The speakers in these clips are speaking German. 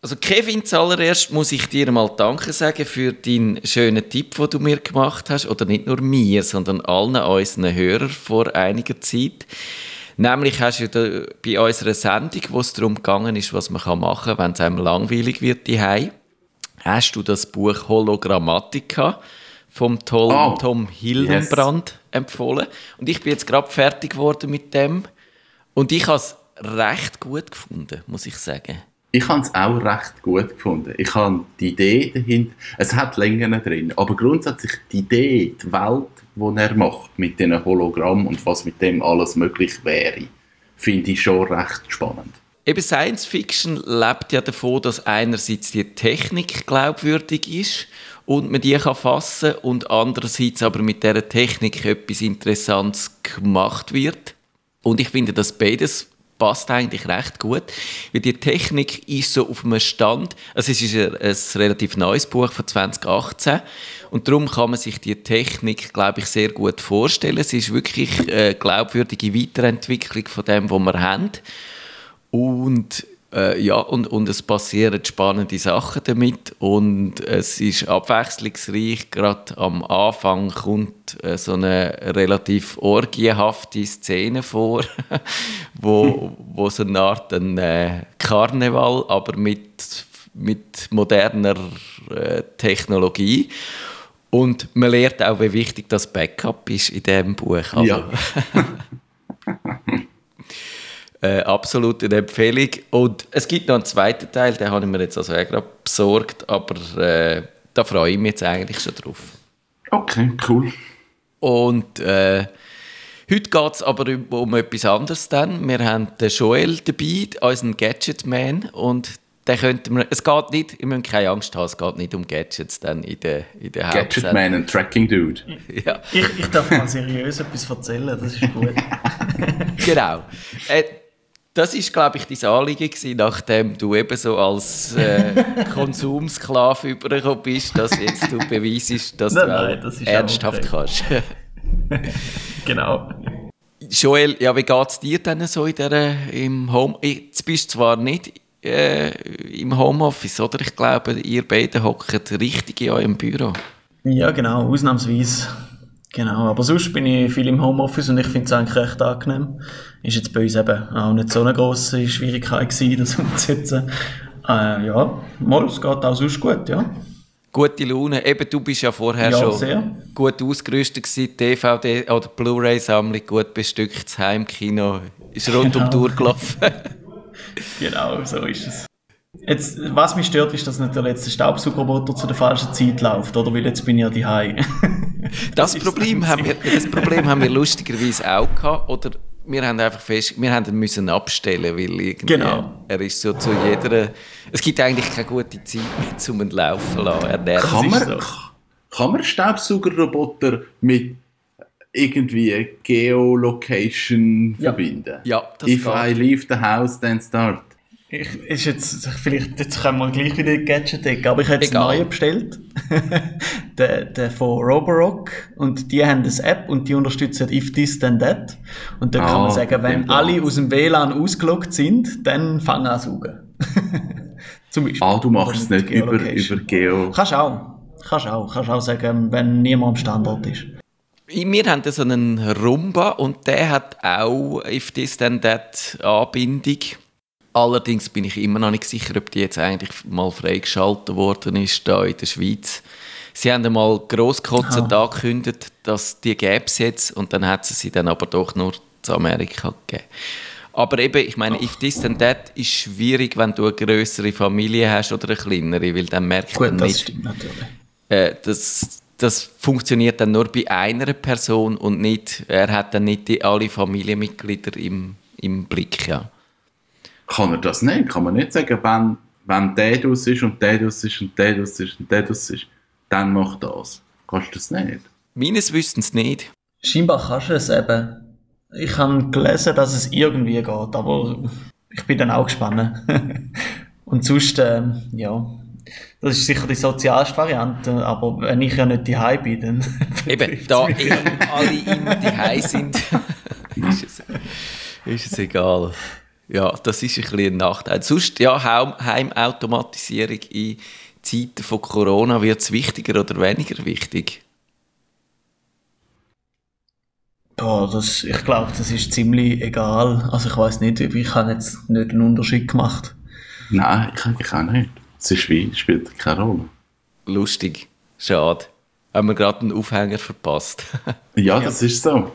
Also Kevin, zuallererst muss ich dir mal Danke sagen für deinen schönen Tipp, den du mir gemacht hast. Oder nicht nur mir, sondern allen unseren Hörern vor einiger Zeit. Nämlich hast du bei unserer Sendung, wo es darum gegangen ist, was man machen kann, wenn es einem langweilig wird die hast du das Buch Hologrammatica vom tollen oh, Tom Hildenbrand yes. empfohlen. Und ich bin jetzt gerade fertig geworden mit dem. Und ich habe es recht gut gefunden, muss ich sagen. Ich habe es auch recht gut gefunden. Ich habe die Idee dahinter, es hat Längen drin, aber grundsätzlich die Idee, die Welt, die er macht mit diesen Hologramm und was mit dem alles möglich wäre, finde ich schon recht spannend. Eben Science Fiction lebt ja davon, dass einerseits die Technik glaubwürdig ist und man die kann fassen und andererseits aber mit der Technik etwas Interessantes gemacht wird. Und ich finde, dass beides passt eigentlich recht gut, weil die Technik ist so auf einem Stand, also es ist ein, ein relativ neues Buch von 2018 und darum kann man sich die Technik, glaube ich, sehr gut vorstellen. Es ist wirklich eine glaubwürdige Weiterentwicklung von dem, was wir haben. Und äh, ja, und, und es passieren spannende Sachen damit und es ist abwechslungsreich. Gerade am Anfang kommt äh, so eine relativ orgiehafte Szene vor, wo, wo so eine Art ein äh, Karneval, aber mit, mit moderner äh, Technologie. Und man lernt auch, wie wichtig das Backup ist in diesem Buch. Also, ja. Äh, absolut eine Empfehlung. Und es gibt noch einen zweiten Teil, den habe ich mir jetzt also auch gerade besorgt, aber äh, da freue ich mich jetzt eigentlich schon drauf. Okay, cool. Und äh, heute geht es aber um, um etwas anderes dann. Wir haben den Joel dabei, unseren Gadget-Man, und den könnten wir, es geht nicht, ihr müsst keine Angst haben, es geht nicht um Gadgets dann in der, in der Gadget Man und Tracking Dude. ja. ich, ich darf mal seriös etwas erzählen, das ist gut. genau. Äh, das ist, glaube ich, dein Anliegen gewesen, nachdem du eben so als äh, Konsumsklave übergekommen bist, dass jetzt du beweisest, dass nein, du nein, das ernsthaft kannst. genau. Joel, ja, wie geht es dir denn so in der, im Home? Jetzt bist du zwar nicht äh, im Homeoffice, oder? Ich glaube, ihr beide hockt richtig in eurem Büro. Ja, genau, ausnahmsweise. Genau, aber sonst bin ich viel im Homeoffice und ich finde es eigentlich recht angenehm. Ist jetzt bei uns eben auch nicht so eine grosse Schwierigkeit gewesen, das umzusetzen. Äh, ja, mal, es geht auch sonst gut, ja. Gute Laune. Eben, du bist ja vorher ja, schon sehr. gut ausgerüstet gewesen, DVD oder Blu-ray-Sammlung gut bestückt, das Heimkino ist rund genau. um die Uhr gelaufen. genau, so ist es. Jetzt, was mich stört, ist, dass nicht der letzte Staubsaugerroboter zu der falschen Zeit läuft, oder? Weil jetzt bin ich ja die das, Problem haben wir, das Problem haben wir lustigerweise auch gehabt, oder wir haben einfach fest, wir haben ihn müssen abstellen, weil irgendwie genau. er ist so zu jeder, es gibt eigentlich keine gute Zeit mehr, zum ihn laufen zu lassen. Er kann man, so. kann man Staubsaugerroboter mit irgendwie Geolocation ja. verbinden? Ja, das If geht. I leave the house, then start. Ich, ist jetzt, vielleicht, jetzt können wir gleich wieder Gadget decken, aber ich habe jetzt einen neuen bestellt. der, der von Roborock. Und die haben eine App und die unterstützen If This Then That. Und da kann man ah, sagen, wenn alle aus dem WLAN ausgeloggt sind, dann fangen an saugen. Zum Beispiel. Ah, du machst es nicht über, über Geo. Kannst auch. Kannst auch. Kannst auch sagen, wenn niemand am Standort ist. Wir haben so einen Rumba und der hat auch If This Then That Anbindung. Allerdings bin ich immer noch nicht sicher, ob die jetzt eigentlich mal freigeschaltet worden ist da in der Schweiz. Sie haben einmal grosskotzend ah. angekündigt, dass die gäbe es jetzt und dann hat sie sie dann aber doch nur zu Amerika gegeben. Aber eben, ich meine, if this then that ist schwierig, wenn du eine größere Familie hast oder eine kleinere, weil dann merkt Gut, man das stimmt natürlich. Äh, das, das funktioniert dann nur bei einer Person und nicht, er hat dann nicht die, alle Familienmitglieder im, im Blick, ja kann er das nicht. Kann man nicht sagen, wenn, wenn der das ist und der das ist und der das ist und der das ist, dann mach das. Kannst du das nicht? Meines Wissens nicht. Scheinbar kannst du es eben. Ich habe gelesen, dass es irgendwie geht, aber ich bin dann auch gespannt. und sonst, äh, ja, das ist sicher die sozialste Variante, aber wenn ich ja nicht die bin, dann. Eben, da alle immer die sind, ist, es, ist es egal. Ja, das ist ein bisschen ein Nachteil. Sonst, ja, Heimautomatisierung in Zeiten von Corona, wird es wichtiger oder weniger wichtig? Ja, das, ich glaube, das ist ziemlich egal. Also ich weiß nicht, ich habe jetzt nicht einen Unterschied gemacht. Nein, ich eigentlich auch nicht. Es ist wie, spielt keine Rolle. Lustig. Schade. Haben wir gerade einen Aufhänger verpasst. ja, das ja. ist so.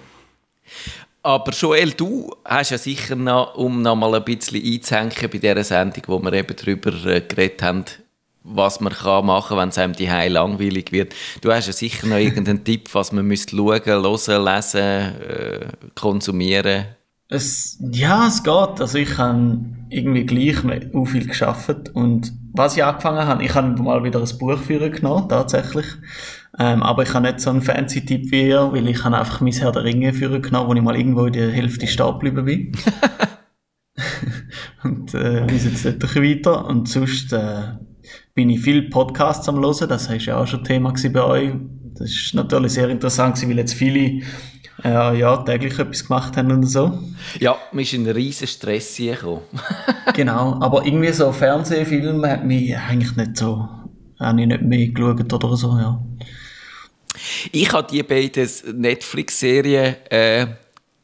Aber Joel, du hast ja sicher noch, um noch mal ein bisschen einzuhängen bei dieser Sendung, wo wir eben darüber äh, geredet haben, was man kann machen kann, wenn es einem die langweilig wird. Du hast ja sicher noch irgendeinen Tipp, was man müsste schauen, hören, lesen, äh, konsumieren. Es, ja, es geht. Also ich habe irgendwie gleich auch viel geschafft und was ich angefangen habe, ich habe mal wieder ein Buch führen genommen, tatsächlich. Ähm, aber ich habe nicht so einen fancy Tipp wie ihr, weil ich habe einfach mein Herr der Ringe führen genommen, wo ich mal irgendwo in der Hälfte stehen geblieben bin. und äh, lese jetzt nicht weiter. Und sonst äh, bin ich viel Podcasts am hören, das war ja auch schon Thema bei euch. Das ist natürlich sehr interessant, weil jetzt viele äh, ja, täglich etwas gemacht haben und so. Ja, mir ist ein riesen Stress gekommen. genau, aber irgendwie so Fernsehfilme hat mich eigentlich nicht so, habe ich nicht mehr geschaut oder so, ja. Ich habe die beiden Netflix-Serien äh,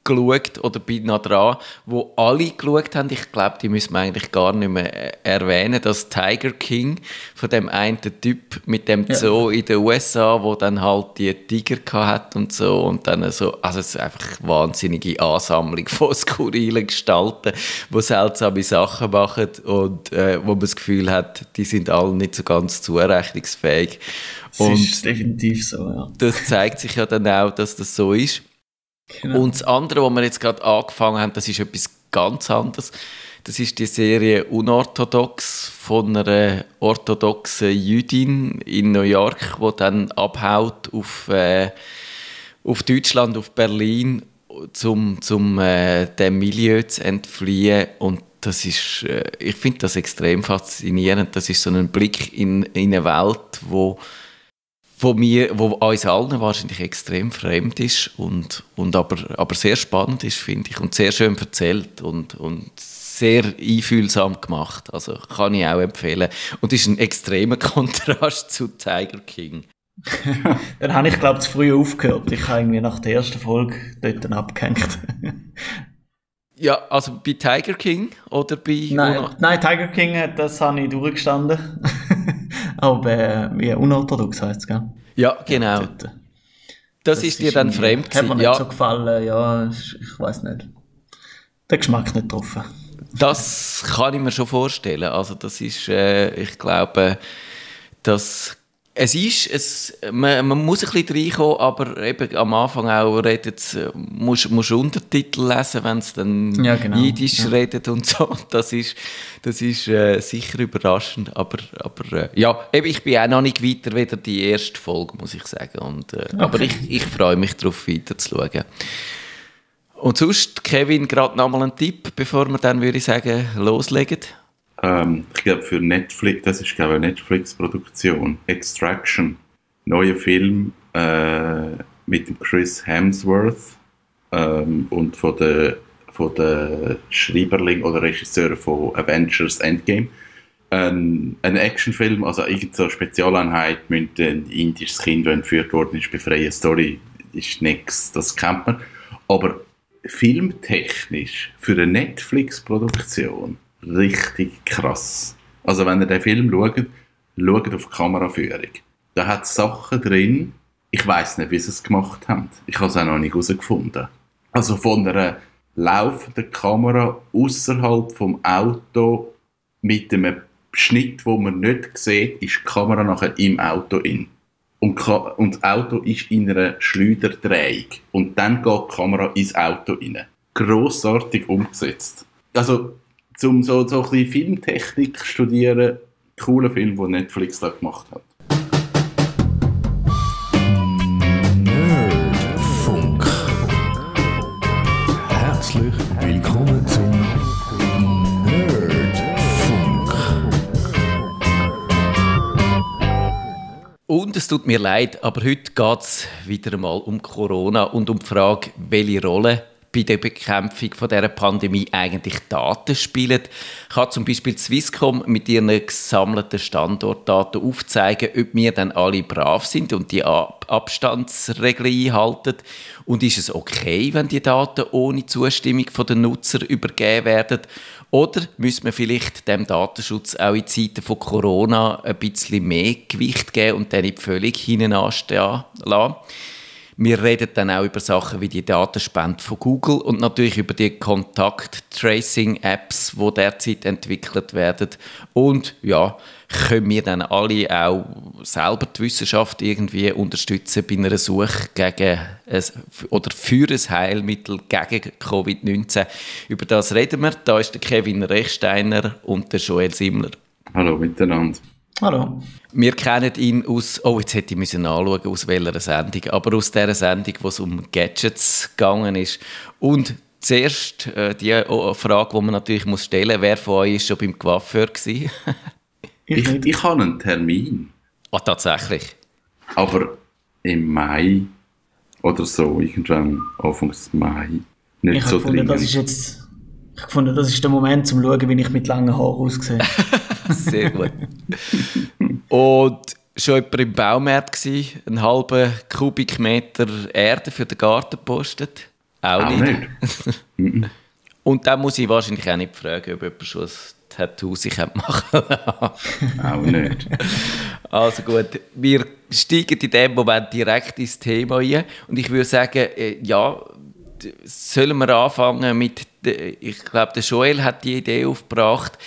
geschaut oder bin noch dran, wo alle geschaut haben. Ich glaube, die müssen wir eigentlich gar nicht mehr äh, erwähnen. Das Tiger King von dem einen Typ mit dem Zoo ja. in den USA, wo dann halt die Tiger hat und so und dann so, also es ist einfach eine wahnsinnige Ansammlung von skurrilen Gestalten, wo seltsame Sachen machen und äh, wo man das Gefühl hat, die sind alle nicht so ganz zurechnungsfähig. Das und ist definitiv so, ja. Das zeigt sich ja dann auch, dass das so ist. Genau. Und das andere, was wir jetzt gerade angefangen haben, das ist etwas ganz anderes. Das ist die Serie Unorthodox von einer orthodoxen Jüdin in New York, die dann abhaut auf, äh, auf Deutschland, auf Berlin, um zum äh, dem Milieu zu entfliehen. Und das ist, äh, ich finde das extrem faszinierend. Das ist so ein Blick in, in eine Welt, wo wo, mir, wo uns allen wahrscheinlich extrem fremd ist und, und aber, aber sehr spannend ist, finde ich, und sehr schön erzählt und, und sehr einfühlsam gemacht. Also kann ich auch empfehlen. Und ist ein extremer Kontrast zu Tiger King. dann habe ich, glaube ich, zu früh aufgehört. Ich habe irgendwie nach der ersten Folge dort dann abgehängt. ja, also bei Tiger King oder bei... Nein, nein Tiger King, das habe ich durchgestanden. Aber äh, wie unorthodox heißt es, gell? Ja, genau. Ja, das, das, ist dir dann fremd gewesen. Hat mir nicht ja. so gefallen, ja, ich weiß nicht. Der Geschmack nicht getroffen. Das kann ich mir schon vorstellen. Also das ist, äh, ich glaube, das es ist, es, man, man muss ein bisschen reinkommen, aber eben am Anfang auch redet, musst, musst Untertitel lesen, wenn es dann ja, genau. Jiddisch ja. redet und so. Das ist, das ist äh, sicher überraschend, aber, aber äh, ja, eben, ich bin auch noch nicht weiter wieder die erste Folge, muss ich sagen. Und, äh, okay. Aber ich, ich freue mich darauf, weiter zu schauen. Und sonst, Kevin, gerade noch mal einen Tipp, bevor wir dann, würde ich sagen, loslegen. Ähm, ich glaube für Netflix, das ist glaube eine Netflix-Produktion, Extraction, neuer Film äh, mit Chris Hemsworth ähm, und von der von der Schreiberling oder Regisseur von Avengers Endgame. Ein, ein Actionfilm, also irgendeine Spezialeinheit mit ein indisches Kind, das entführt worden ist, bei freier Story, ist nichts, das kennt man. Aber filmtechnisch für eine Netflix-Produktion richtig krass. Also wenn ihr den Film schaut, schaut auf die Kameraführung. Da hat Sachen drin, ich weiß nicht, wie sie es gemacht haben. Ich habe es auch noch nicht herausgefunden. Also von einer laufenden Kamera außerhalb vom Auto mit einem Schnitt, wo man nicht sieht, ist die Kamera nachher im Auto in. Und, und das Auto ist in einer Schleuderdrehung. Und dann geht die Kamera ins Auto rein. Grossartig umgesetzt. Also zum so, so ein bisschen Filmtechnik studieren, cooler Film, den Netflix da gemacht hat. Nerdfunk. Herzlich willkommen zum Nerdfunk. Und es tut mir leid, aber heute geht es wieder einmal um Corona und um die Frage, welche Rolle bei der Bekämpfung von dieser Pandemie eigentlich Daten spielen. Kann zum Beispiel Swisscom mit ihren gesammelten Standortdaten aufzeigen, ob wir dann alle brav sind und die Abstandsregeln einhalten. Und ist es okay, wenn die Daten ohne Zustimmung der Nutzer übergeben werden? Oder müssen wir vielleicht dem Datenschutz auch in Zeiten von Corona ein bisschen mehr Gewicht geben und dann nicht völlig hinten anstehen lassen? Wir reden dann auch über Sachen wie die Datenspende von Google und natürlich über die Kontakt-Tracing-Apps, die derzeit entwickelt werden. Und ja, können wir dann alle auch selber die Wissenschaft irgendwie unterstützen bei einer Suche gegen ein, oder für ein Heilmittel gegen Covid-19. Über das reden wir. Da ist der Kevin Rechsteiner und der Joel Simmler. Hallo miteinander. Hallo. Wir kennen ihn aus, oh, jetzt hätte ich müssen nachschauen, aus welcher Sendung, aber aus der Sendung, wo es um Gadgets gegangen ist. Und zuerst äh, die oh, Frage, die man natürlich muss stellen muss, wer von euch ist schon beim Coiffeur gewesen? ich, ich, habe einen Termin. Ah, tatsächlich? Aber im Mai oder so, irgendwann Anfang Mai. Nicht ich so gefunden, das ist jetzt ich fand, das ist der Moment, um zu schauen, wie ich mit langen Haaren aussehe. Sehr gut. Und schon jemand im Baumarkt gewesen, einen halben Kubikmeter Erde für den Garten gepostet? Auch, auch nicht. nicht. Und dann muss ich wahrscheinlich auch nicht fragen, ob jemand schon ein Tattoo sich machen Auch nicht. Also gut, wir steigen in dem Moment direkt ins Thema ein. Und ich würde sagen, äh, ja, sollen wir anfangen mit, ich glaube, der Joel hat die Idee aufgebracht,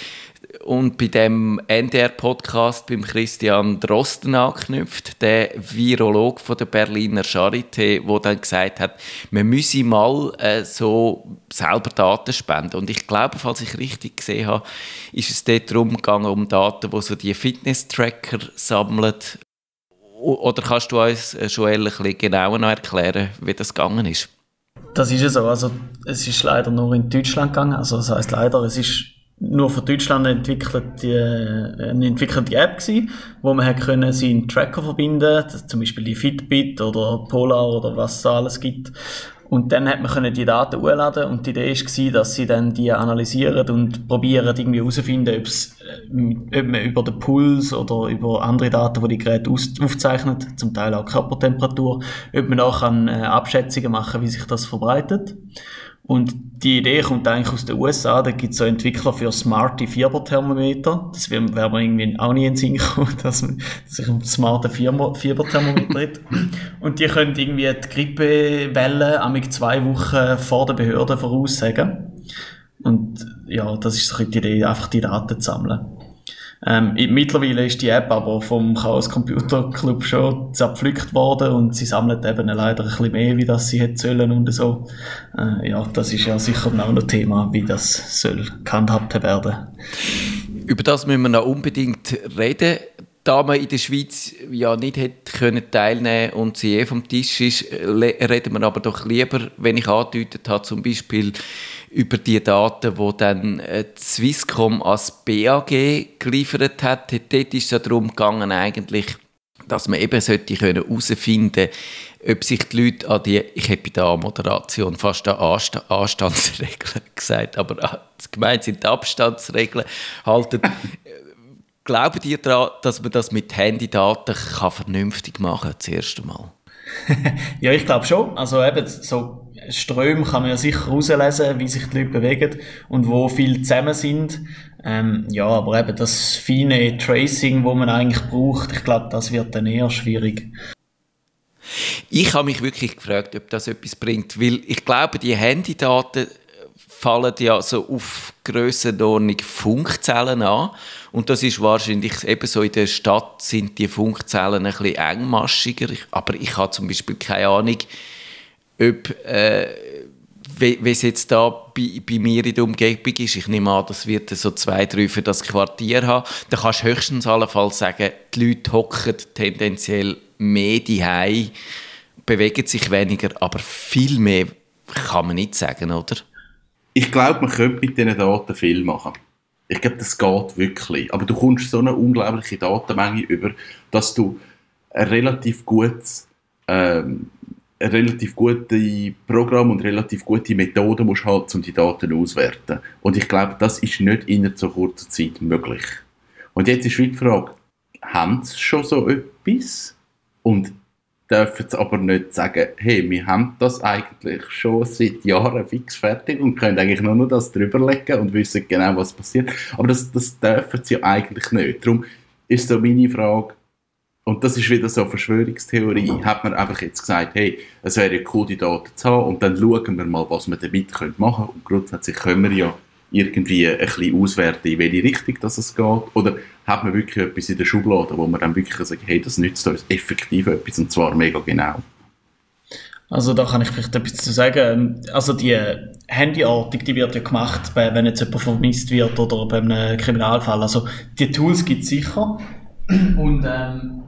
und bei dem NDR-Podcast beim Christian Drosten anknüpft, der Virolog von der Berliner Charité, wo dann gesagt hat, man müsse mal äh, so selber Daten spenden. Und ich glaube, falls ich richtig gesehen habe, ist es dort darum gegangen, um Daten, wo so die Fitness-Tracker sammeln. Oder kannst du uns, äh, Joel, ein bisschen genauer noch erklären, wie das gegangen ist? Das ist ja so. Also, es ist leider nur in Deutschland gegangen. Also, das heißt leider, es ist nur für Deutschland entwickelte, äh, entwickelte App gewesen, wo man hat können seinen Tracker verbinden, zum Beispiel die Fitbit oder Polar oder was es alles gibt. Und dann hat man können die Daten hochladen und die Idee war, dass sie dann die analysieren und probieren irgendwie herauszufinden, äh, ob man über den Puls oder über andere Daten, die die Geräte aufzeichnet, zum Teil auch Körpertemperatur, ob man auch kann, äh, Abschätzungen machen, wie sich das verbreitet. Und die Idee kommt eigentlich aus den USA. Da gibt es so Entwickler für smarte Fieberthermometer. Das wär mir irgendwie auch nie in den Sinn gekommen, dass, man, dass ich einen smarten Fieberthermometer hätte. Und die können irgendwie die Grippewelle amig zwei Wochen vor der Behörde voraussagen. Und ja, das ist so die Idee, einfach die Daten zu sammeln. Ähm, mittlerweile ist die App aber vom Chaos Computer Club schon zerpflückt worden und sie sammelt eben leider ein bisschen mehr, wie das sie hätte sollen und so. Äh, ja, das ist ja sicher auch noch Thema, wie das soll gehandhabt werden. Über das müssen wir noch unbedingt reden da man in der Schweiz ja nicht hätte können teilnehmen und sie eh vom Tisch ist, reden wir aber doch lieber, wenn ich angedeutet habe, zum Beispiel über die Daten, die dann äh, Swisscom als BAG geliefert hat. Dort ist es darum gegangen, eigentlich, dass man eben sollte herausfinden ob sich die Leute an die, ich habe bei der Moderation fast an Anstandsregeln gesagt, aber äh, gemeint sind die Abstandsregeln, halten. Glauben ihr daran, dass man das mit Handydaten kann vernünftig machen kann, zuerst einmal? ja, ich glaube schon. Also eben, so Ströme kann man ja sicher herauslesen, wie sich die Leute bewegen und wo viel zusammen sind. Ähm, ja, aber eben das feine Tracing, wo man eigentlich braucht, ich glaube, das wird dann eher schwierig. Ich habe mich wirklich gefragt, ob das etwas bringt, weil ich glaube, die Handydaten fallen ja so auf Grössenordnung Funkzellen an. Und das ist wahrscheinlich eben so in der Stadt sind die Funkzellen ein bisschen engmaschiger. aber ich habe zum Beispiel keine Ahnung, ob, äh, wie, es jetzt da bei, bei, mir in der Umgebung ist. Ich nehme an, das wird so zwei, drei für das Quartier haben. Da kannst du höchstens allenfalls sagen, die Leute hocken tendenziell mehr die bewegen sich weniger, aber viel mehr kann man nicht sagen, oder? ich glaube, man könnte mit diesen Daten viel machen. Ich glaube, das geht wirklich. Aber du kommst so eine unglaubliche Datenmenge über, dass du ein relativ gutes ähm, relativ gute Programm und relativ gute Methoden musst halt, um die Daten auszuwerten. Und ich glaube, das ist nicht in so kurzer Zeit möglich. Und jetzt ist die Frage, haben sie schon so etwas? Und dürfen sie aber nicht sagen, hey, wir haben das eigentlich schon seit Jahren fix fertig und können eigentlich nur noch das drüberlegen und wissen genau, was passiert. Aber das, das dürfen sie eigentlich nicht. Darum ist so meine Frage, und das ist wieder so eine Verschwörungstheorie, hat man einfach jetzt gesagt, hey, es wäre cool, die Daten zu haben und dann schauen wir mal, was wir damit machen können. Und grundsätzlich können wir ja irgendwie ein bisschen auswerten, in welche Richtung das es geht. Oder hat man wirklich etwas in der Schublade, wo man dann wirklich sagt, hey, das nützt uns effektiv etwas und zwar mega genau. Also da kann ich vielleicht etwas zu sagen. Also die Handyortung, die wird ja gemacht, wenn jetzt jemand vermisst wird oder bei einem Kriminalfall. Also die Tools gibt es sicher. Und ähm,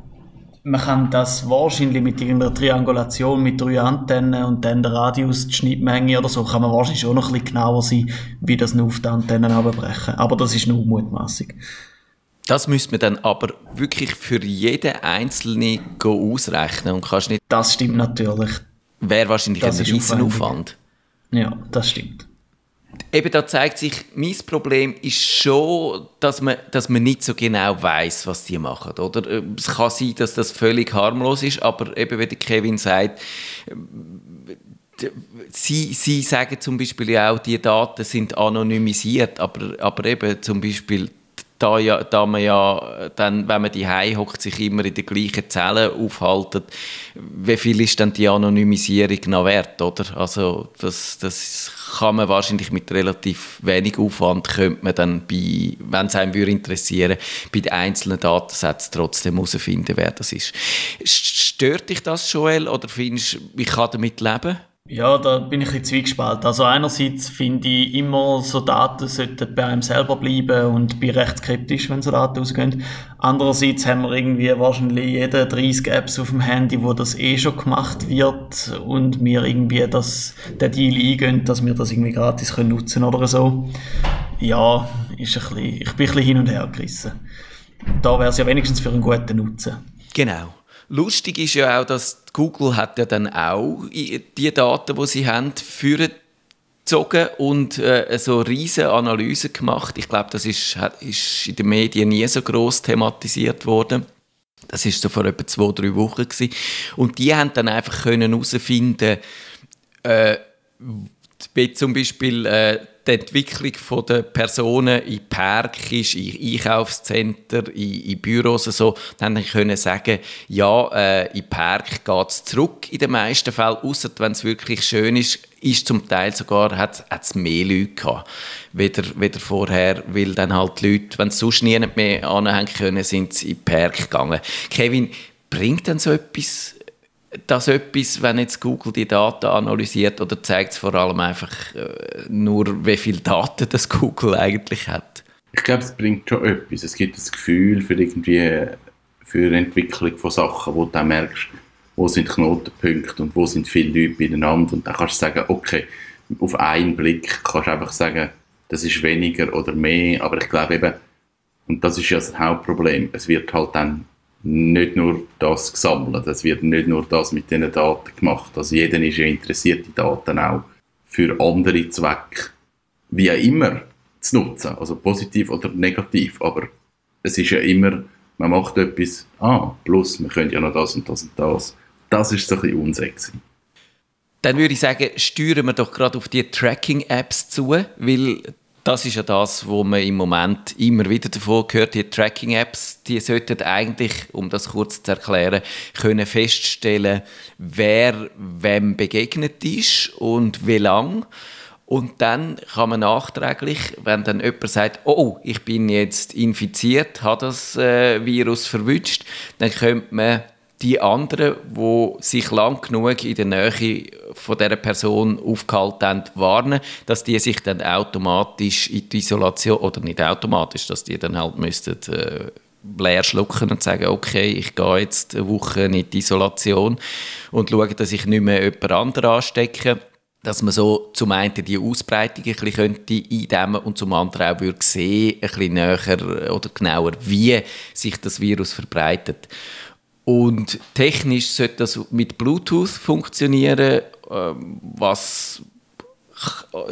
man kann das wahrscheinlich mit irgendeiner Triangulation mit drei Antennen und dann der Radius, die Schnittmenge oder so, kann man wahrscheinlich schon noch ein bisschen genauer sein, wie das nur auf die Antennen abbrechen. Aber das ist nur mutmaßig. Das müsste man dann aber wirklich für jeden Einzelnen ausrechnen und kannst nicht... Das stimmt natürlich. Wäre wahrscheinlich das ein Riesenaufwand. Ja, das stimmt eben da zeigt sich, mein Problem ist schon, dass man, dass man nicht so genau weiß, was die machen, oder? Es kann sein, dass das völlig harmlos ist, aber eben, wie der Kevin sagt, Sie, Sie sagen zum Beispiel auch, die Daten sind anonymisiert, aber, aber eben zum Beispiel da, ja, da man ja dann, wenn man die hockt, sich immer in den gleichen Zellen aufhalten, wie viel ist dann die Anonymisierung noch wert, oder? Also das, das kann man wahrscheinlich mit relativ wenig Aufwand, könnte man dann bei, wenn es einem würde interessieren, bei den einzelnen Datensätzen trotzdem herausfinden, wer das ist. Stört dich das, Joel, oder findest du, ich kann damit leben? Ja, da bin ich ein bisschen zwiegespalten. Also einerseits finde ich immer, so Daten sollten bei einem selber bleiben und bin recht skeptisch, wenn so Daten rausgehen. Andererseits haben wir irgendwie wahrscheinlich jede 30 Apps auf dem Handy, wo das eh schon gemacht wird und wir irgendwie das, den Deal eingehen, dass wir das irgendwie gratis können nutzen oder so. Ja, ist ein bisschen, ich bin ein bisschen hin und her gerissen. Da wäre es ja wenigstens für einen guten Nutzen. Genau. Lustig ist ja auch, dass Google hat ja dann auch die Daten, die sie haben, für und äh, so riesige Analysen gemacht. Ich glaube, das ist, ist in den Medien nie so groß thematisiert worden. Das ist so vor etwa zwei, drei Wochen gewesen. Und die haben dann einfach können herausfinden, äh, wie zum Beispiel äh, die Entwicklung der Personen in Park ist, in Einkaufszentren, in, in Büros und so, dann können sagen, ja, äh, in Park geht es zurück in den meisten Fällen, außer wenn es wirklich schön ist, ist zum Teil sogar, hat es mehr Leute gehabt, weder, weder vorher, weil dann halt die Leute, wenn sie sonst niemand mehr anhängen können, sind sie in Park gegangen. Kevin, bringt denn so etwas das etwas, wenn jetzt Google die Daten analysiert oder zeigt es vor allem einfach äh, nur, wie viele Daten das Google eigentlich hat? Ich glaube, es bringt schon etwas. Es gibt das Gefühl für irgendwie für Entwicklung von Sachen, wo du dann merkst, wo sind Knotenpunkte und wo sind viele Leute beieinander und dann kannst du sagen, okay, auf einen Blick kannst du einfach sagen, das ist weniger oder mehr, aber ich glaube eben, und das ist ja das Hauptproblem, es wird halt dann nicht nur das gesammelt, es wird nicht nur das mit diesen Daten gemacht. Also jeder ist ja interessiert, die Daten auch für andere Zwecke, wie auch immer, zu nutzen. Also positiv oder negativ. Aber es ist ja immer, man macht etwas, ah, plus, wir können ja noch das und das und das. Das ist so ein bisschen unsexy. Dann würde ich sagen, steuern wir doch gerade auf die Tracking-Apps zu, weil das ist ja das, wo man im Moment immer wieder davon hört. Die Tracking-Apps, die sollten eigentlich, um das kurz zu erklären, können feststellen, wer wem begegnet ist und wie lang. Und dann kann man nachträglich, wenn dann jemand sagt, oh, ich bin jetzt infiziert, hat das äh, Virus verwünscht, dann könnte man die anderen, die sich lang genug in der Nähe von dieser Person aufgehalten haben, warnen, dass die sich dann automatisch in die Isolation, oder nicht automatisch, dass die dann halt müssten, äh, leer schlucken und sagen, okay, ich gehe jetzt eine Woche in die Isolation und schaue, dass ich nicht mehr jemand anderen anstecke dass man so zum einen die Ausbreitung ein bisschen könnte eindämmen und zum anderen auch würde sehen, ein bisschen näher oder genauer, wie sich das Virus verbreitet. Und technisch sollte das mit Bluetooth funktionieren, ähm, was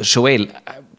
Joel,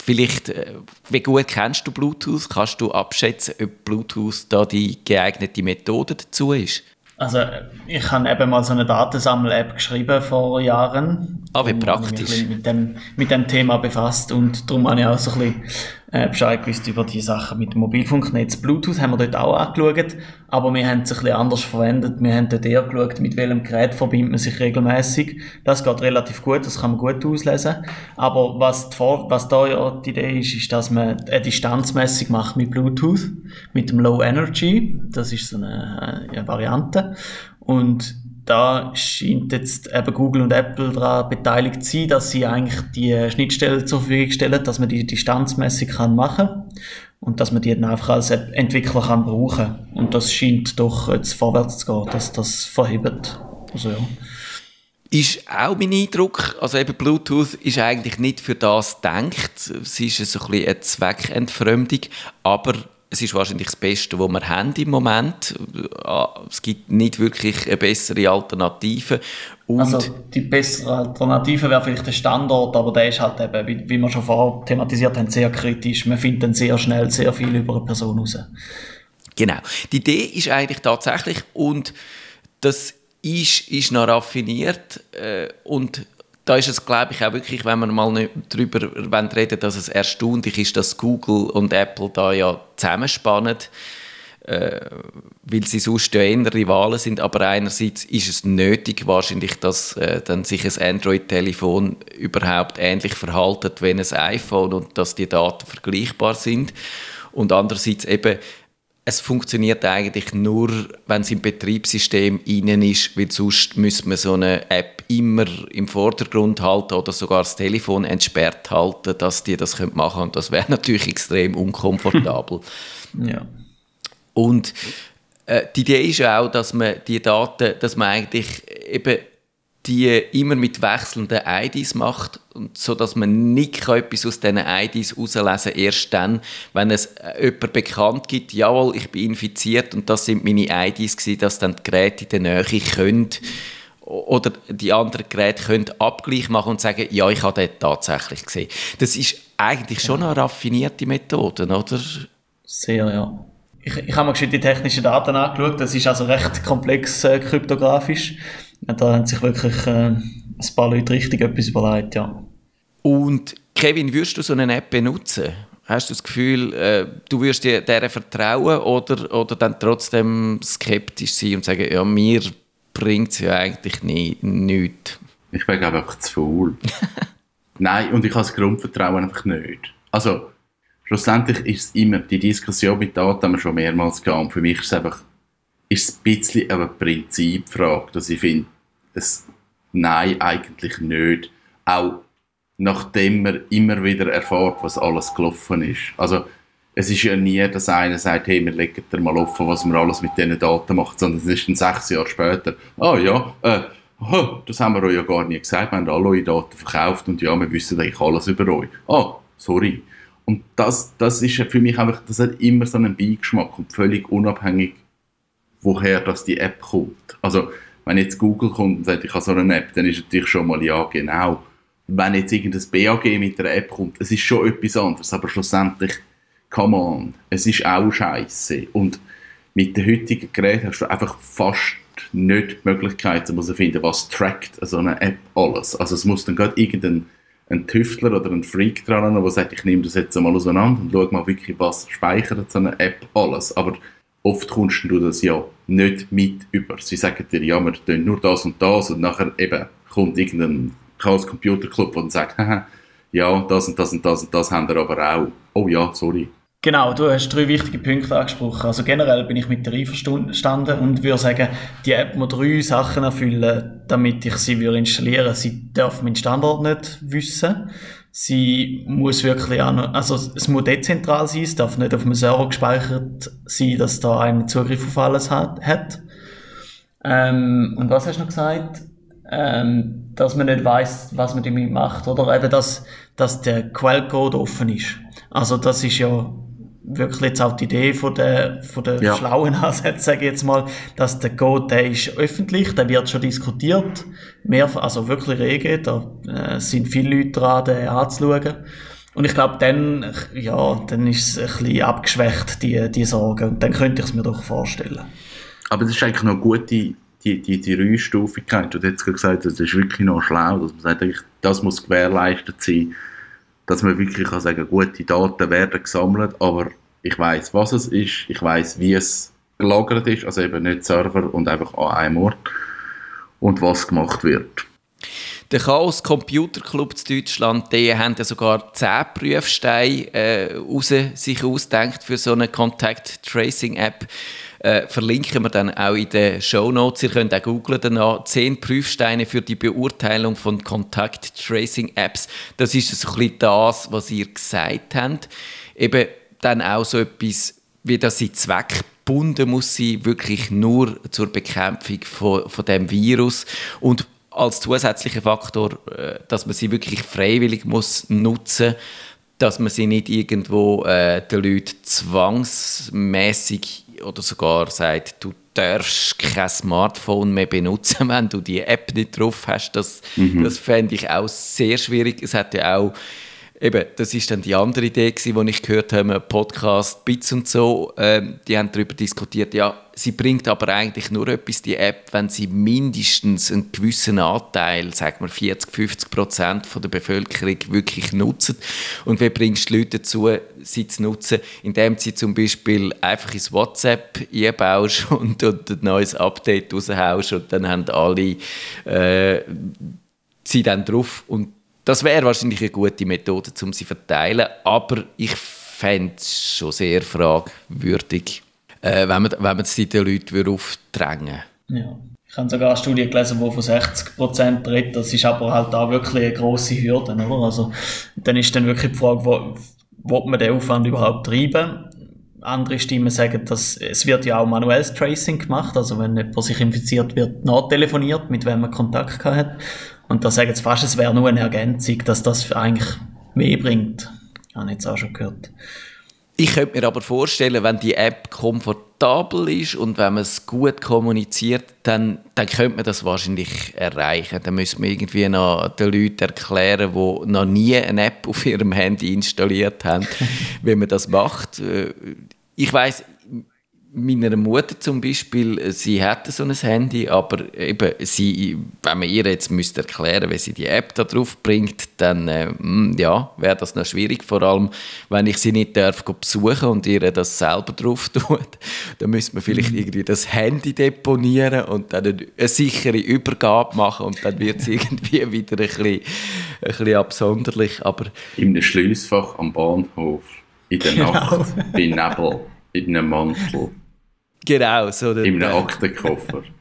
vielleicht, äh, wie gut kennst du Bluetooth? Kannst du abschätzen, ob Bluetooth da die geeignete Methode dazu ist? Also ich habe eben mal so eine Datensammel-App geschrieben vor Jahren. Ah, wie praktisch. Mich mit dem, mit dem Thema befasst und darum habe ich auch so ein bisschen äh, Bescheid gewusst über die Sachen mit dem Mobilfunknetz. Bluetooth haben wir dort auch angeschaut, aber wir haben es ein bisschen anders verwendet. Wir haben dort eher geschaut, mit welchem Gerät verbindet man sich regelmäßig. Das geht relativ gut, das kann man gut auslesen. Aber was, die, was da ja die Idee ist, ist, dass man eine Distanzmessung macht mit Bluetooth, mit dem Low Energy. Das ist so eine, eine Variante. Und da scheint jetzt eben Google und Apple daran beteiligt zu sein, dass sie eigentlich die Schnittstelle zur Verfügung stellen, dass man die Distanzmessung kann machen und dass man die dann einfach als Entwickler kann brauchen. Und das scheint doch jetzt vorwärts zu gehen, dass das verhebt. Also, ja. Ist auch mein Eindruck, also eben Bluetooth ist eigentlich nicht für das gedacht. Es ist so ein bisschen eine Zweckentfremdung, aber es ist wahrscheinlich das Beste, was wir haben im Moment. Ah, es gibt nicht wirklich eine bessere Alternative. Und also die bessere Alternative wäre vielleicht der Standort, aber der ist halt eben, wie, wie wir schon vorher thematisiert haben, sehr kritisch. Man findet dann sehr schnell sehr viel über eine Person raus. Genau. Die Idee ist eigentlich tatsächlich, und das ist, ist noch raffiniert äh, und da ist es, glaube ich, auch wirklich, wenn man mal nicht darüber reden dass es erstaunlich ist, dass Google und Apple da ja zusammenspannen, äh, weil sie sonst ja eher Rivalen sind, aber einerseits ist es nötig wahrscheinlich, dass äh, dann sich ein Android-Telefon überhaupt ähnlich verhaltet wie ein iPhone und dass die Daten vergleichbar sind. Und andererseits eben es funktioniert eigentlich nur, wenn es im Betriebssystem innen ist, weil sonst müsste man so eine App immer im Vordergrund halten oder sogar das Telefon entsperrt halten, dass die das machen können. Und das wäre natürlich extrem unkomfortabel. ja. Und äh, die Idee ist auch, dass man die Daten, dass man eigentlich eben die immer mit wechselnden IDs macht, so dass man nicht etwas aus diesen IDs herauslesen kann, erst dann, wenn es äh, jemand bekannt gibt, jawohl, ich bin infiziert und das sind meine IDs gewesen, dass dann die Geräte in der Nähe können oder die anderen Geräte können Abgleich machen und sagen, ja, ich habe den tatsächlich gesehen. Das ist eigentlich schon eine raffinierte Methode, oder? Sehr, ja. Ich, ich habe mir die technischen Daten angeschaut, das ist also recht komplex äh, kryptografisch. Da haben sich wirklich äh, ein paar Leute richtig etwas überlegt, ja. Und Kevin, würdest du so eine App benutzen? Hast du das Gefühl, äh, du würdest dir der vertrauen oder, oder dann trotzdem skeptisch sein und sagen, ja, mir bringt es ja eigentlich nie, nichts? Ich bin einfach zu faul. Nein, und ich habe das Grundvertrauen einfach nicht. Also, schlussendlich ist es immer, die Diskussion mit Daten haben wir schon mehrmals gehabt. Für mich ist es einfach ist es ein bisschen eine Prinzipfrage, dass ich finde, es, nein, eigentlich nicht. Auch nachdem man immer wieder erfährt, was alles gelaufen ist. Also, es ist ja nie, dass einer sagt, hey, wir legen dir mal offen, was man alles mit diesen Daten macht, sondern es ist dann sechs Jahre später, ah oh, ja, äh, das haben wir euch ja gar nicht gesagt, wir haben alle eure Daten verkauft und ja, wir wissen eigentlich alles über euch. Ah, oh, sorry. Und das, das ist für mich einfach, das hat immer so einen Beigeschmack und völlig unabhängig woher das die App kommt. Also, wenn jetzt Google kommt und sagt, ich habe so eine App, dann ist natürlich schon mal ja, genau. Wenn jetzt irgendein BAG mit einer App kommt, es ist schon etwas anderes, aber schlussendlich, come on, es ist auch scheiße. Und mit den heutigen Geräten hast du einfach fast nicht die Möglichkeit, zu finden, was trackt so eine App alles. Also es muss dann gerade irgendein ein Tüftler oder ein Freak dran haben, der sagt, ich nehme das jetzt einmal auseinander und schaue mal wirklich, was speichert so eine App alles. Aber oft kommst du das ja nicht mit über. Sie sagen dir, ja, wir tun nur das und das und nachher eben kommt irgendein Chaos Computer Club, der sagt, ja, das und das und das und das haben wir aber auch. Oh ja, sorry. Genau, du hast drei wichtige Punkte angesprochen. Also generell bin ich mit dir einverstanden und würde sagen, die App muss drei Sachen erfüllen, damit ich sie installieren würde. Sie darf meinen Standort nicht wissen sie muss wirklich auch noch, also es muss dezentral sein, es darf nicht auf einem Server gespeichert sein, dass da ein Zugriff auf alles hat. hat. Ähm, und was hast du noch gesagt? Ähm, dass man nicht weiß, was man damit macht, oder eben, dass, dass der Quellcode offen ist. Also das ist ja wirklich jetzt auch die Idee von der, von der Ja. schlauen Ansätze, sage ich jetzt mal, dass der Code, der ist öffentlich, der wird schon diskutiert, mehr, also wirklich rege, da äh, sind viele Leute dran, den anzuschauen. Und ich glaube, dann, ja, dann ist es ein bisschen abgeschwächt, die, die Sorge. Und dann könnte ich es mir doch vorstellen. Aber das ist eigentlich noch gut, die, die, die, die Dreistufigkeit. Du hast jetzt gesagt, das ist wirklich noch schlau, dass man sagt, das muss gewährleistet sein, dass man wirklich kann sagen, gute Daten werden gesammelt, aber ich weiß, was es ist, ich weiß, wie es gelagert ist, also eben nicht Server und einfach an einem Ort und was gemacht wird. Der Chaos Computer Club in Deutschland, die haben ja sogar 10 Prüfsteine äh, raus, sich ausgedacht für so eine Contact Tracing App. Äh, verlinken wir dann auch in den Show Notes. Ihr könnt auch googlen danach. 10 Prüfsteine für die Beurteilung von Contact Tracing Apps. Das ist so ein bisschen das, was ihr gesagt habt. Eben dann auch so etwas, wie das sie zweckgebunden muss sein, wirklich nur zur Bekämpfung von, von dem Virus und als zusätzlicher Faktor, äh, dass man sie wirklich freiwillig muss nutzen, dass man sie nicht irgendwo äh, den Leuten zwangsmäßig oder sogar sagt, du darfst kein Smartphone mehr benutzen, wenn du die App nicht drauf hast. Das, das fände ich auch sehr schwierig. Es hat ja auch Eben, das ist dann die andere Idee die ich gehört habe, Podcast Bits und so. Ähm, die haben darüber diskutiert, ja, sie bringt aber eigentlich nur etwas, die App, wenn sie mindestens einen gewissen Anteil, sagen wir 40, 50 Prozent der Bevölkerung wirklich nutzen. Und wie bringst du die Leute dazu, sie zu nutzen, indem sie zum Beispiel einfach ins WhatsApp einbaust und, und ein neues Update raushaust und dann haben alle äh, sie dann drauf und das wäre wahrscheinlich eine gute Methode, um sie zu verteilen, aber ich fände es schon sehr fragwürdig, äh, wenn man, wenn man sie den Leuten aufdrängen Ja. Ich habe sogar eine Studie gelesen, die von 60% redet. Das ist aber halt auch wirklich eine grosse Hürde, oder? Also, dann ist dann wirklich die Frage, wo, wo man den Aufwand überhaupt treiben? Andere Stimmen sagen, dass es wird ja auch manuelles Tracing gemacht, also wenn jemand sich infiziert wird, nachtelefoniert, mit wem man Kontakt hat. Und da sagen sie fast, es wäre nur eine Ergänzung, dass das eigentlich mehr bringt. Habe ich jetzt auch schon gehört. Ich könnte mir aber vorstellen, wenn die App komfortabel ist und wenn man es gut kommuniziert, dann, dann könnte man das wahrscheinlich erreichen. Dann müssen wir irgendwie noch den Leuten erklären, die noch nie eine App auf ihrem Handy installiert haben, wie man das macht. Äh, Ich weiß meiner Mutter zum Beispiel, sie hatte so ein Handy, aber eben, sie, wenn man ihr jetzt müsste erklären, wie sie die App da drauf bringt, dann äh, mm, ja, wäre das noch schwierig, vor allem, wenn ich sie nicht darf besuchen und ihr das selber drauf tut, dann müsste man vielleicht irgendwie das Handy deponieren und dann eine, eine sichere Übergabe machen und dann wird es irgendwie wieder ein bisschen, ein bisschen absonderlich, aber In einem Schliessfach am Bahnhof, in der Nacht, bei Nebel, in einem Mantel, genau, so der, in einem Aktenkoffer.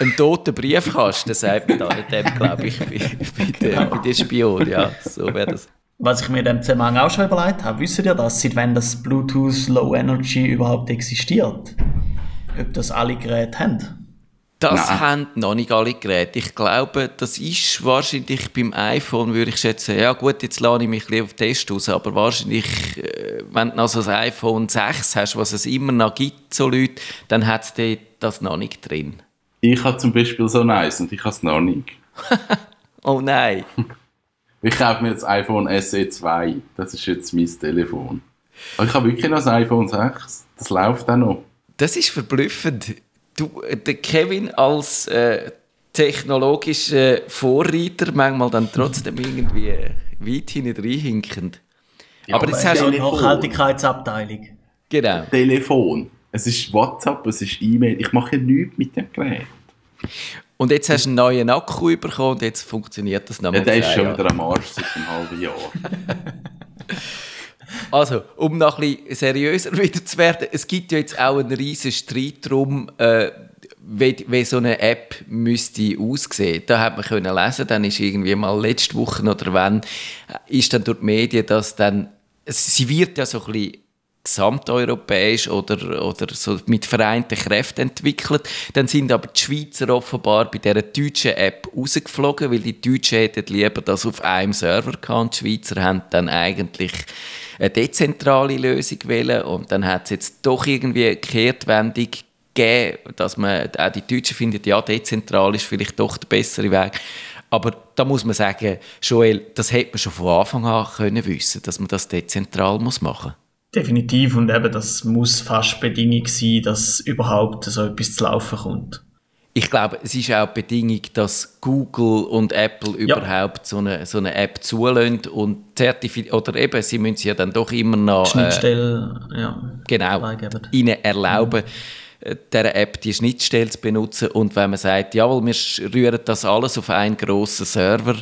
Ein toter Briefkasten, sagt man da dem, glaube ich, bei, bei, der, bei den Spionen. Ja, so wäre das. Was ich mir in dem Zusammenhang auch schon überlegt habe, wisst ihr das, seit wann das Bluetooth Low Energy überhaupt existiert? Ob das alle Geräte haben? Das Nein. haben noch nicht alle Geräte. Ich glaube, das ist wahrscheinlich beim iPhone, würde ich schätzen, ja gut, jetzt lade ich mich bisschen auf den Test raus, aber wahrscheinlich, äh, wenn du noch so ein iPhone 6 hast, was es immer noch gibt, so Leute, dann hat es das noch nicht drin. Ich habe zum Beispiel so eins und ich habe es noch nicht. Oh nein. Ich kaufe mir jetzt iPhone SE 2. Das ist jetzt mein Telefon. Aber ich habe wirklich noch ein iPhone 6. Das läuft auch noch. Das ist verblüffend. Du, äh, der Kevin als äh, technologischer Vorreiter manchmal dann trotzdem irgendwie äh, weit hinten reinhinkend. Aber jetzt hast Ja, du... Telefon. Nachhaltigkeitsabteilung. Genau. Telefon. Es ist WhatsApp, es ist E-Mail. Ich mache ja nichts mit dem Gerät. Und jetzt hast du einen neuen Akku bekommen und jetzt funktioniert das Ja, nochmal. der ist schon wieder am Arsch seit einem halben Jahr. Also, um noch ein bisschen seriöser wieder zu werden, es gibt ja jetzt auch einen riesen Streit darum, äh, wie, wie so eine App müsste aussehen. Da hat man können lesen, dann ist irgendwie mal letzte Woche oder wann, ist dann durch die Medien, dass dann, sie wird ja so ein bisschen gesamteuropäisch oder, oder so mit vereinten Kräften entwickelt. Dann sind aber die Schweizer offenbar bei dieser deutschen App rausgeflogen, weil die Deutschen hätten lieber das auf einem Server gehabt. Die Schweizer haben dann eigentlich eine dezentrale Lösung wählen und dann hat es jetzt doch irgendwie eine Kehrtwendung gegeben, dass man, auch die Deutschen finden, ja, dezentral ist vielleicht doch der bessere Weg. Aber da muss man sagen, Joel, das hätte man schon von Anfang an können wissen, dass man das dezentral muss machen Definitiv und eben das muss fast Bedingung sein, dass überhaupt so etwas zu laufen kommt. Ich glaube, es ist auch Bedingung, dass Google und Apple ja. überhaupt so eine, so eine App zulassen und zertifizieren, oder eben, sie müssen sie ja dann doch immer noch... Äh, Schnittstelle, äh, ja. Genau, ihnen erlauben, mhm. dieser App die Schnittstelle zu benutzen und wenn man sagt, jawohl, wir rühren das alles auf einen grossen Server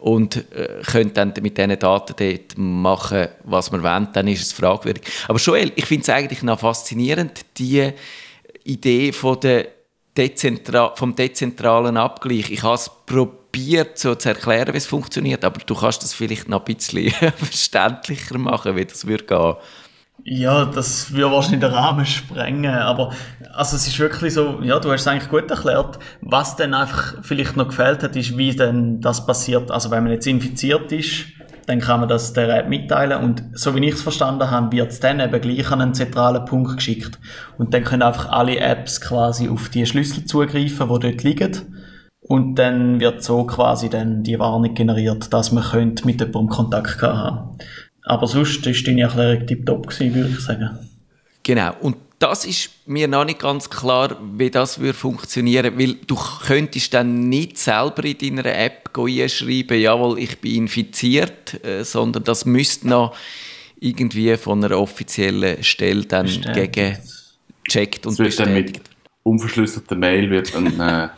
und äh, können dann mit diesen Daten dort machen, was wir wollen, dann ist es fragwürdig. Aber Joel, ich finde es eigentlich noch faszinierend, die Idee von der Dezentra vom dezentralen Abgleich. Ich habe es probiert, so zu erklären, wie es funktioniert, aber du kannst das vielleicht noch ein bisschen verständlicher machen, wie das würde gehen. Ja, das würde wahrscheinlich den Rahmen sprengen, aber also es ist wirklich so, ja, du hast es eigentlich gut erklärt. Was dann einfach vielleicht noch gefällt hat, ist, wie denn das passiert. Also wenn man jetzt infiziert ist, dann kann man das der App mitteilen und so wie ich es verstanden habe, wird es dann eben gleich an einen zentralen Punkt geschickt und dann können einfach alle Apps quasi auf die Schlüssel zugreifen, die dort liegen und dann wird so quasi dann die Warnung generiert, dass man könnte mit jemandem Kontakt haben. Aber sonst ist deine Erklärung tiptop gewesen, würde ich sagen. Genau und das ist mir noch nicht ganz klar, wie das würde funktionieren, weil du könntest dann nicht selber in deiner App einschreiben, jawohl, ich bin infiziert, äh, sondern das müsste noch irgendwie von einer offiziellen Stelle dann bestätigt. gegen checkt und mit unverschlüsselter Mail wird dann äh,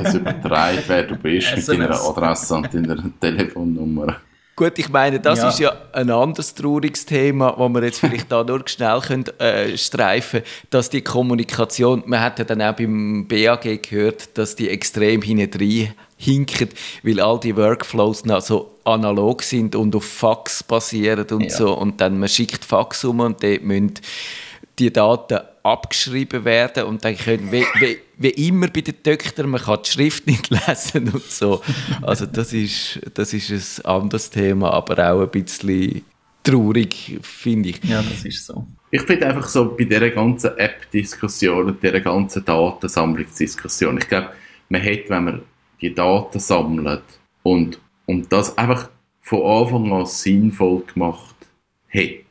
das übertragen, wer du bist, mit deiner Adresse und deiner Telefonnummer. Gut, ich meine, das ja. ist ja ein anderes trauriges Thema, wo wir jetzt vielleicht da nur schnell können, äh, streifen dass die Kommunikation, man hat ja dann auch beim BAG gehört, dass die extrem hinten hinken, weil all die Workflows noch so analog sind und auf Fax basieren und ja. so und dann man schickt Fax um und dort müssen die Daten abgeschrieben werden und dann können, wie, wie, wie immer bei den Töchtern, man kann die Schrift nicht lesen und so. Also das ist, das ist ein anderes Thema, aber auch ein bisschen traurig, finde ich. Ja, das ist so. Ich finde einfach so bei dieser ganzen App-Diskussion und dieser ganzen Datensammlungsdiskussion, ich glaube, man hat, wenn man die Daten sammelt und, und das einfach von Anfang an sinnvoll gemacht hat,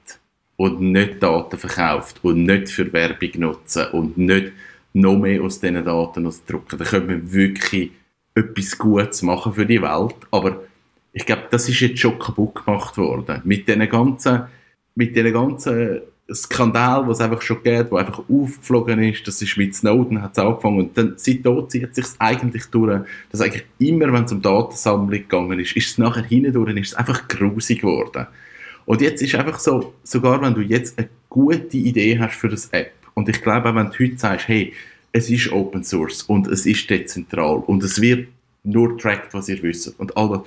und nicht Daten verkauft und nicht für Werbung nutzen und nicht noch mehr aus diesen Daten ausdrucken. Da können wir wirklich etwas Gutes machen für die Welt. Aber ich glaube, das ist jetzt schon kaputt gemacht worden. Mit diesen ganzen, mit diesen ganzen Skandal, was einfach schon gibt, wo einfach aufgeflogen ist, das ist mit Snowden hat es angefangen und dann seitdem zieht sich eigentlich durch, dass eigentlich immer, wenn es um Datensammlung gegangen ist, ist es nachher hindurch, ist es einfach grusig geworden. Und jetzt ist einfach so, sogar wenn du jetzt eine gute Idee hast für das App, und ich glaube auch, wenn du heute sagst, hey, es ist Open Source und es ist dezentral und es wird nur trackt, was ihr wisst und all das.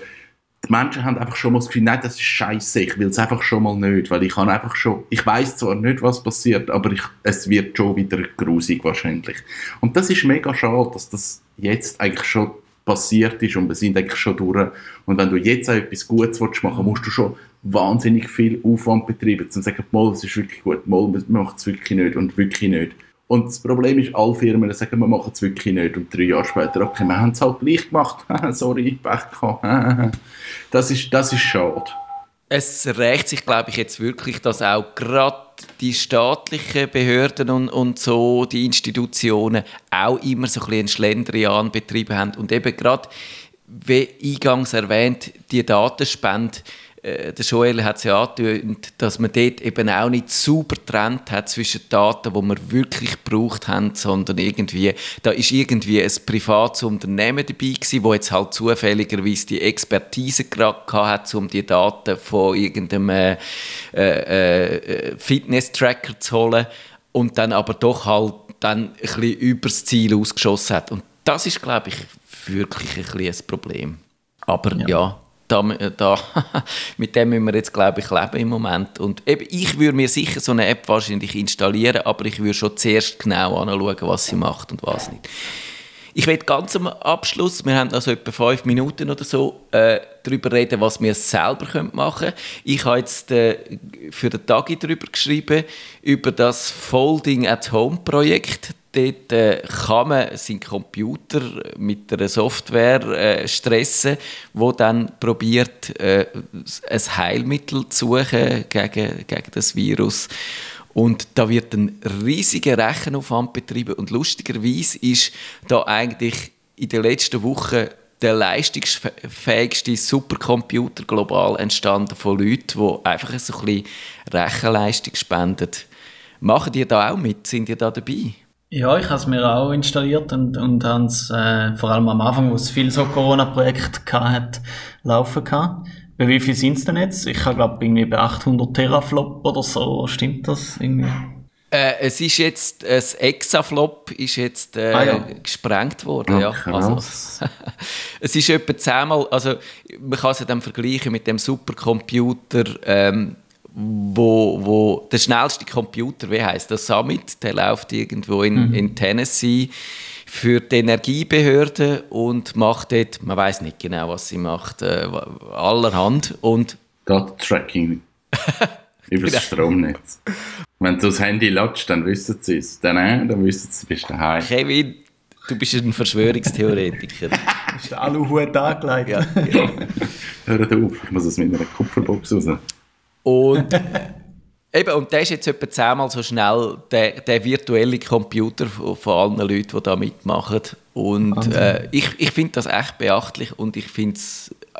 Die Menschen haben einfach schon mal das Gefühl, nein, das ist scheiße, ich will es einfach schon mal nicht, weil ich kann einfach schon, ich weiß zwar nicht, was passiert, aber ich, es wird schon wieder grusig wahrscheinlich. Und das ist mega schade, dass das jetzt eigentlich schon passiert ist und wir sind eigentlich schon durch. Und wenn du jetzt auch etwas Gutes machen musst du schon wahnsinnig viel Aufwand betreiben, um zu sagen, mal, das ist wirklich gut, mal, man macht es wirklich nicht und wirklich nicht. Und das Problem ist, alle Firmen sagen, wir machen es wirklich nicht. Und drei Jahre später, okay, wir haben es halt gleich gemacht. Sorry, Pech gehabt. das, ist, das ist schade. Es rächt sich, glaube ich, jetzt wirklich, dass auch gerade die staatlichen Behörden und, und so, die Institutionen, auch immer so ein bisschen einen Schlendrian betrieben haben. Und eben gerade, wie eingangs erwähnt, die Datenspende, äh, der Joel hat es ja angetönt, dass man dort eben auch nicht super trennt hat zwischen Daten, die wir wirklich gebraucht haben, sondern irgendwie, da ist irgendwie ein privates Unternehmen dabei gewesen, wo jetzt halt zufälligerweise die Expertise gerade hat, um die Daten von irgendeinem äh, äh, äh, Fitness-Tracker zu holen und dann aber doch halt dann ein bisschen übers Ziel ausgeschossen hat. Und das ist, glaube ich, wirklich ein, bisschen ein Problem. Aber ja, ja da, da, mit dem müssen wir jetzt, glaube ich, leben im Moment. Und eben, ich würde mir sicher so eine App wahrscheinlich installieren, aber ich würde schon zuerst genau anschauen, was sie macht und was nicht. Ich werde ganz am Abschluss, wir haben noch so etwa fünf Minuten oder so, äh, darüber reden, was wir selber machen können. Ich habe jetzt äh, für den Tagi darüber geschrieben, über das Folding at Home Projekt. Dort äh, kann man seinen Computer mit einer Software äh, stressen, wo dann probiert, äh, ein Heilmittel zu suchen gegen, gegen das Virus. Und da wird ein riesiger Rechenaufwand betrieben. Und lustigerweise ist da eigentlich in den letzten Wochen der leistungsfähigste Supercomputer global entstanden von Leuten, die einfach so ein bisschen Rechenleistung spenden. Machen die da auch mit? Sind die da dabei? Ja, ich habe es mir auch installiert und, und habe es äh, vor allem am Anfang, wo es viele so Corona-Projekte hatte, laufen gehabt. Bei wie viel sind es denn jetzt? Ich habe, glaube irgendwie bei 800 Teraflop oder so. Stimmt das irgendwie? Äh, es ist jetzt, ein Exaflop ist jetzt äh, ah, ja. gesprengt worden. Ja, ja. Also, es ist etwa zehnmal, also man kann es dann vergleichen mit dem Supercomputer, ähm, wo, wo der schnellste Computer, wie heißt das, Summit, der läuft irgendwo in, mhm. in Tennessee für die Energiebehörde und macht dort, man weiß nicht genau, was sie macht, äh, allerhand und Tracking über das genau. Stromnetz. Wenn du das Handy latschst, dann wissen sie es. Dann, äh, dann wissen sie, du bist daheim. Kevin, du bist ein Verschwörungstheoretiker. du hast den Aluhut angelegt. Ja, genau. Hör auf, ich muss es mit einer Kupferbox raus. Und Eben, und der ist jetzt etwa zehnmal so schnell, der, der virtuelle Computer von, von allen Leuten, die da mitmachen. Und äh, ich, ich finde das echt beachtlich und ich finde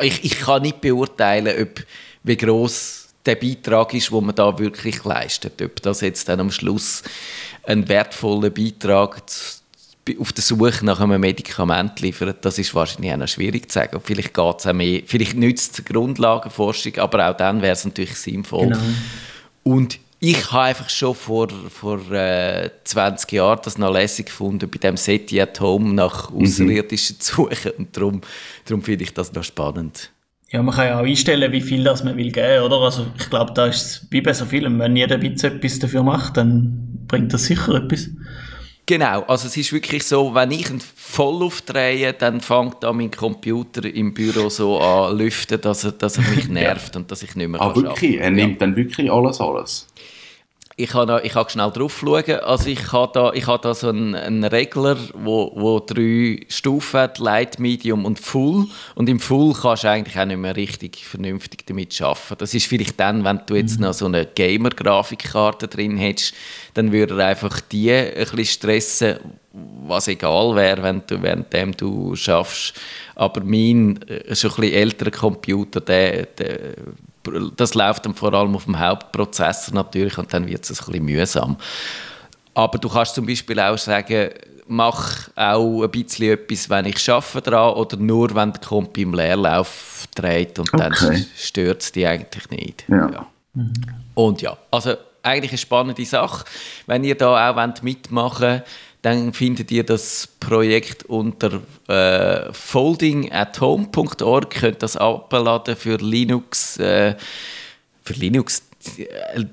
ich, ich kann nicht beurteilen, ob, wie groß der Beitrag ist, den man da wirklich leistet. Ob das jetzt dann am Schluss ein wertvoller Beitrag auf der Suche nach einem Medikament liefert, das ist wahrscheinlich auch noch schwierig zu sagen. Vielleicht geht es auch mehr, vielleicht nützt es Grundlagenforschung, aber auch dann wäre es natürlich sinnvoll. Genau und ich habe einfach schon vor, vor äh, 20 Jahren das noch lässig gefunden, bei dem SETI at Home nach mhm. Außerirdischen zu suchen. Und darum, darum finde ich das noch spannend. Ja, man kann ja auch einstellen, wie viel das man will geben, oder? Also ich glaube, da ist es wie bei so vielem, wenn jeder ein bisschen etwas dafür macht, dann bringt das sicher etwas. Genau, also es ist wirklich so, wenn ich ihn voll aufdrehe, dann fängt da mein Computer im Büro so an lüften, dass er, dass er mich nervt und dass ich nicht mehr ah, wirklich? Er nimmt ja. dann wirklich alles, alles? Ich kann, da, ich kann schnell drauf schauen. Also ich habe da, ich habe da so einen, einen Regler, wo, wo drei Stufen hat, Light, Medium und Full. Und im Full kannst du eigentlich auch nicht mehr richtig vernünftig damit arbeiten. Das ist vielleicht dann, wenn du jetzt mhm. noch so eine Gamer-Grafikkarte drin hättest, dann würde er einfach die ein bisschen stressen, was egal wäre, wenn du, währenddem du schaffst. Aber mein äh, schon ein bisschen älterer Computer, der, der das läuft dann vor allem auf dem Hauptprozessor natürlich und dann wird es ein bisschen mühsam. Aber du kannst zum Beispiel auch sagen, mach auch ein bisschen etwas, wenn ich arbeite dran oder nur, wenn der Kompi im Leerlauf dreht und okay. dann stört es dich eigentlich nicht. Ja. ja. Mhm. Und ja, also eigentlich eine spannende Sache. Wenn ihr da auch mitmachen wollt, dann findet ihr das Projekt unter äh, foldingathome.org, könnt das abladen für Linux. Äh, für Linux die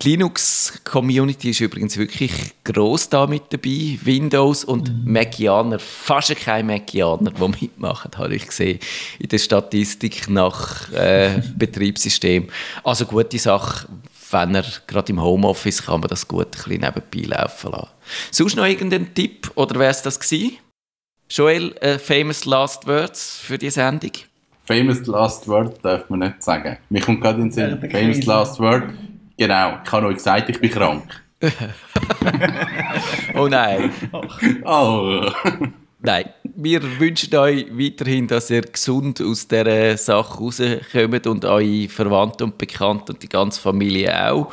Linux-Community ist übrigens wirklich groß da mit dabei. Windows und mhm. Macianer, fast keine Macianer, die mitmachen, habe ich gesehen in der Statistik nach äh, Betriebssystem. Also gute Sache, wenn er gerade im Homeoffice kann man das gut ein bisschen nebenbei laufen lassen. Sonst noch irgendein Tipp oder wäre es das gewesen? Joel, äh, famous last words für die Sendung? Famous last word darf man nicht sagen. Mir kommt gerade in den Sinn, ja, famous last word. Genau, ich habe euch gesagt, ich bin krank. oh nein. Oh. Nein, wir wünschen euch weiterhin, dass ihr gesund aus dieser Sache rauskommt und eure Verwandten und Bekannten und die ganze Familie auch.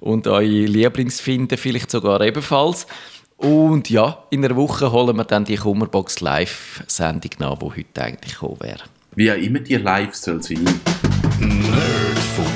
Und eure Lieblingsfinden vielleicht sogar ebenfalls. Und ja, in einer Woche holen wir dann die Kummerbox Live-Sendung nach, die heute eigentlich gekommen wäre. Wie auch immer die live soll sein. Nerdfunk.